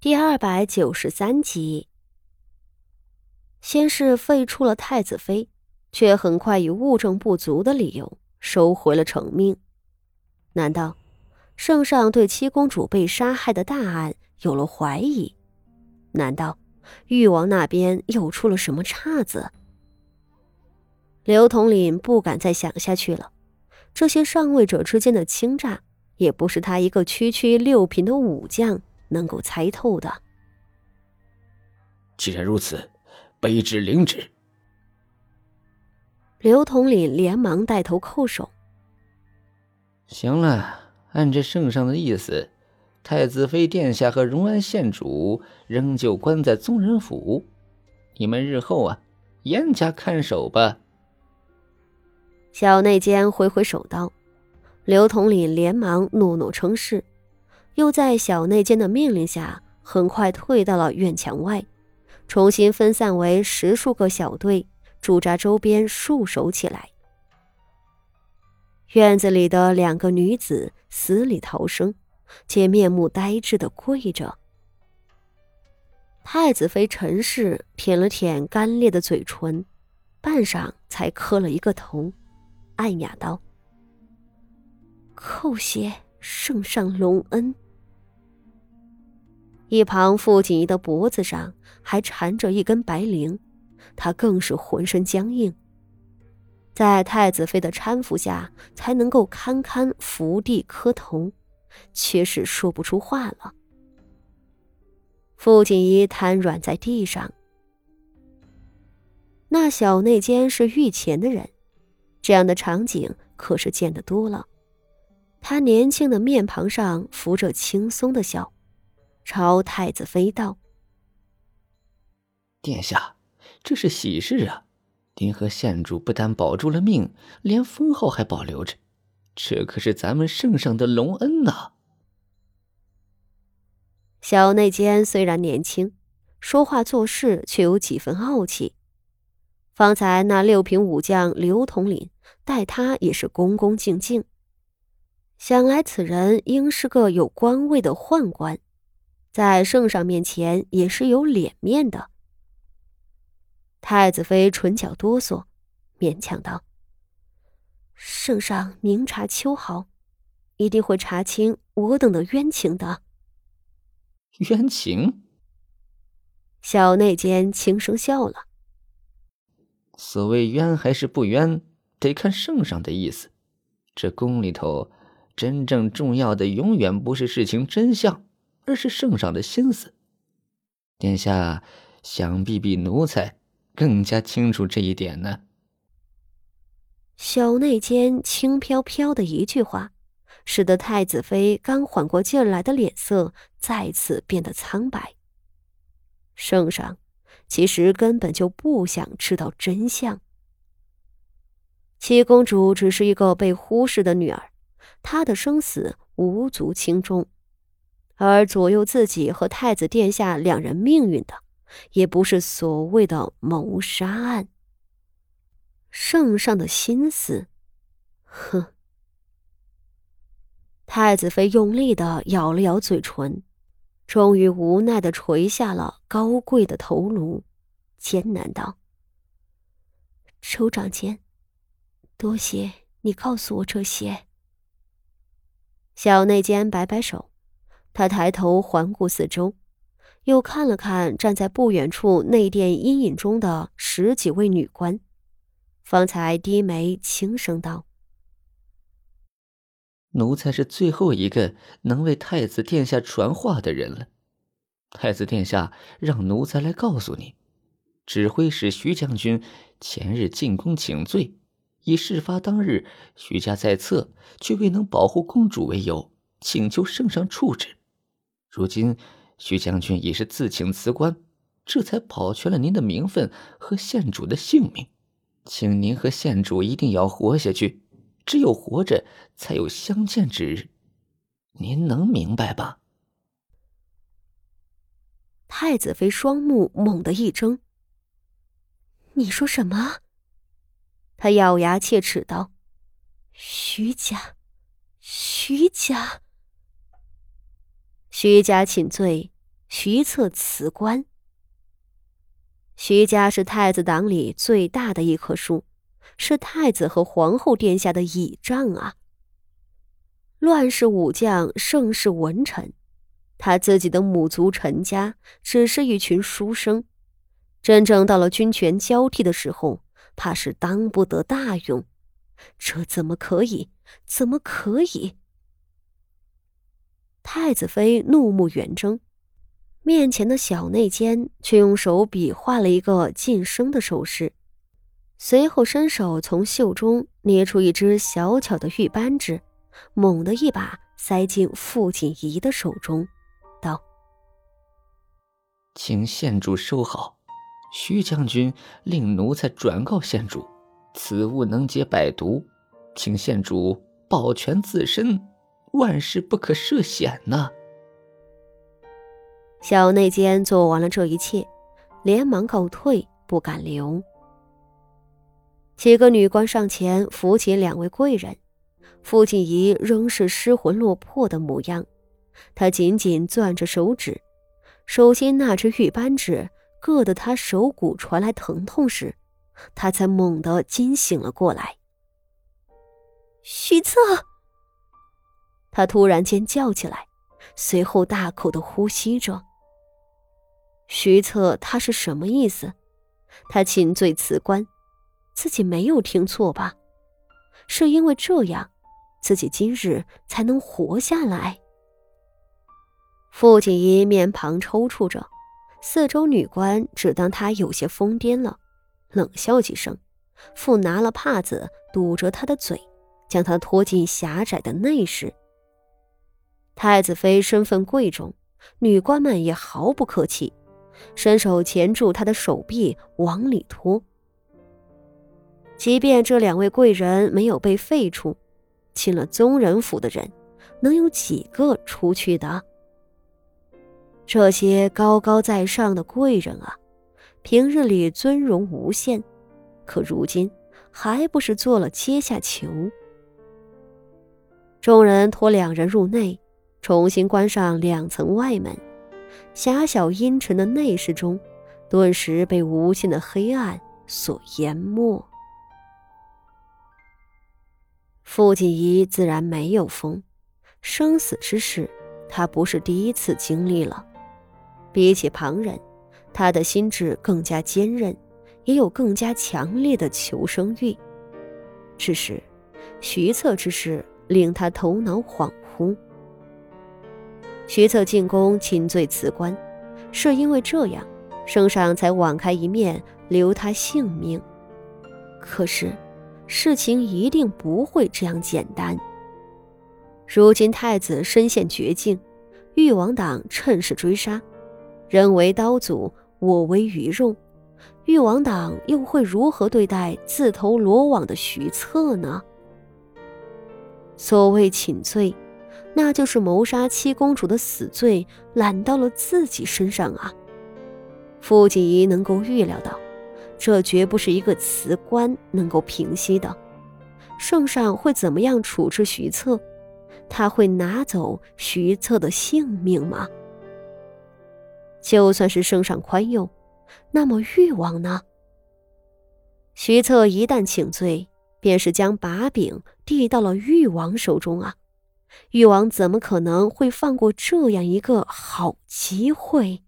第二百九十三集，先是废除了太子妃，却很快以物证不足的理由收回了成命。难道圣上对七公主被杀害的大案有了怀疑？难道誉王那边又出了什么岔子？刘统领不敢再想下去了。这些上位者之间的倾轧，也不是他一个区区六品的武将。能够猜透的。既然如此，卑职领旨。刘统领连忙带头叩首。行了，按着圣上的意思，太子妃殿下和荣安县主仍旧关在宗人府，你们日后啊，严加看守吧。小内监挥挥手道：“刘统领连忙怒怒称是。”又在小内监的命令下，很快退到了院墙外，重新分散为十数个小队，驻扎周边，戍守起来。院子里的两个女子死里逃生，且面目呆滞的跪着。太子妃陈氏舔了舔干裂的嘴唇，半晌才磕了一个头，暗哑道：“叩谢圣上隆恩。”一旁，傅锦怡的脖子上还缠着一根白绫，他更是浑身僵硬，在太子妃的搀扶下，才能够堪堪伏地磕头，却是说不出话了。傅锦怡瘫软在地上。那小内监是御前的人，这样的场景可是见得多了。他年轻的面庞上浮着轻松的笑。朝太子妃道：“殿下，这是喜事啊！您和县主不但保住了命，连封号还保留着，这可是咱们圣上的隆恩呐！”小内监虽然年轻，说话做事却有几分傲气。方才那六品武将刘统领待他也是恭恭敬敬，想来此人应是个有官位的宦官。在圣上面前也是有脸面的。太子妃唇角哆嗦，勉强道：“圣上明察秋毫，一定会查清我等的冤情的。”冤情？小内监轻声笑了：“所谓冤还是不冤，得看圣上的意思。这宫里头，真正重要的永远不是事情真相。”而是圣上的心思，殿下想必比奴才更加清楚这一点呢。小内奸轻飘飘的一句话，使得太子妃刚缓过劲来的脸色再次变得苍白。圣上其实根本就不想知道真相。七公主只是一个被忽视的女儿，她的生死无足轻重。而左右自己和太子殿下两人命运的，也不是所谓的谋杀案。圣上的心思，哼！太子妃用力的咬了咬嘴唇，终于无奈的垂下了高贵的头颅，艰难道：“周长监，多谢你告诉我这些。”小内监摆摆手。他抬头环顾四周，又看了看站在不远处内殿阴影中的十几位女官，方才低眉轻声道：“奴才是最后一个能为太子殿下传话的人了。太子殿下让奴才来告诉你，指挥使徐将军前日进宫请罪，以事发当日徐家在侧却未能保护公主为由，请求圣上处置。”如今，徐将军已是自请辞官，这才保全了您的名分和县主的性命。请您和县主一定要活下去，只有活着，才有相见之日。您能明白吧？太子妃双目猛地一睁：“你说什么？”他咬牙切齿道：“徐家，徐家。”徐家请罪，徐策辞官。徐家是太子党里最大的一棵树，是太子和皇后殿下的倚仗啊。乱世武将，盛世文臣，他自己的母族陈家只是一群书生，真正到了军权交替的时候，怕是当不得大用。这怎么可以？怎么可以？太子妃怒目圆睁。面前的小内监却用手比划了一个晋升的手势，随后伸手从袖中捏出一只小巧的玉扳指，猛地一把塞进傅锦仪的手中，道：“请县主收好，徐将军令奴才转告县主，此物能解百毒，请县主保全自身，万事不可涉险呐。”小内监做完了这一切，连忙告退，不敢留。几个女官上前扶起两位贵人，傅锦仪仍是失魂落魄的模样。她紧紧攥着手指，手心那只玉扳指硌得她手骨传来疼痛时，她才猛地惊醒了过来。徐策，他突然间叫起来，随后大口的呼吸着。徐策，他是什么意思？他请罪辞官，自己没有听错吧？是因为这样，自己今日才能活下来。傅锦仪面庞抽搐着，四周女官只当他有些疯癫了，冷笑几声，复拿了帕子堵着他的嘴，将他拖进狭窄的内室。太子妃身份贵重，女官们也毫不客气。伸手钳住她的手臂，往里拖。即便这两位贵人没有被废除，进了宗人府的人，能有几个出去的？这些高高在上的贵人啊，平日里尊荣无限，可如今还不是做了阶下囚？众人拖两人入内，重新关上两层外门。狭小阴沉的内室中，顿时被无限的黑暗所淹没。傅锦仪自然没有疯，生死之事，他不是第一次经历了。比起旁人，他的心智更加坚韧，也有更加强烈的求生欲。只是，徐策之事令他头脑恍惚。徐策进宫请罪辞官，是因为这样，圣上才网开一面，留他性命。可是，事情一定不会这样简单。如今太子身陷绝境，誉王党趁势追杀，人为刀俎，我为鱼肉，誉王党又会如何对待自投罗网的徐策呢？所谓请罪。那就是谋杀七公主的死罪揽到了自己身上啊！傅锦仪能够预料到，这绝不是一个辞官能够平息的。圣上会怎么样处置徐策？他会拿走徐策的性命吗？就算是圣上宽宥，那么誉王呢？徐策一旦请罪，便是将把柄递到了誉王手中啊！誉王怎么可能会放过这样一个好机会？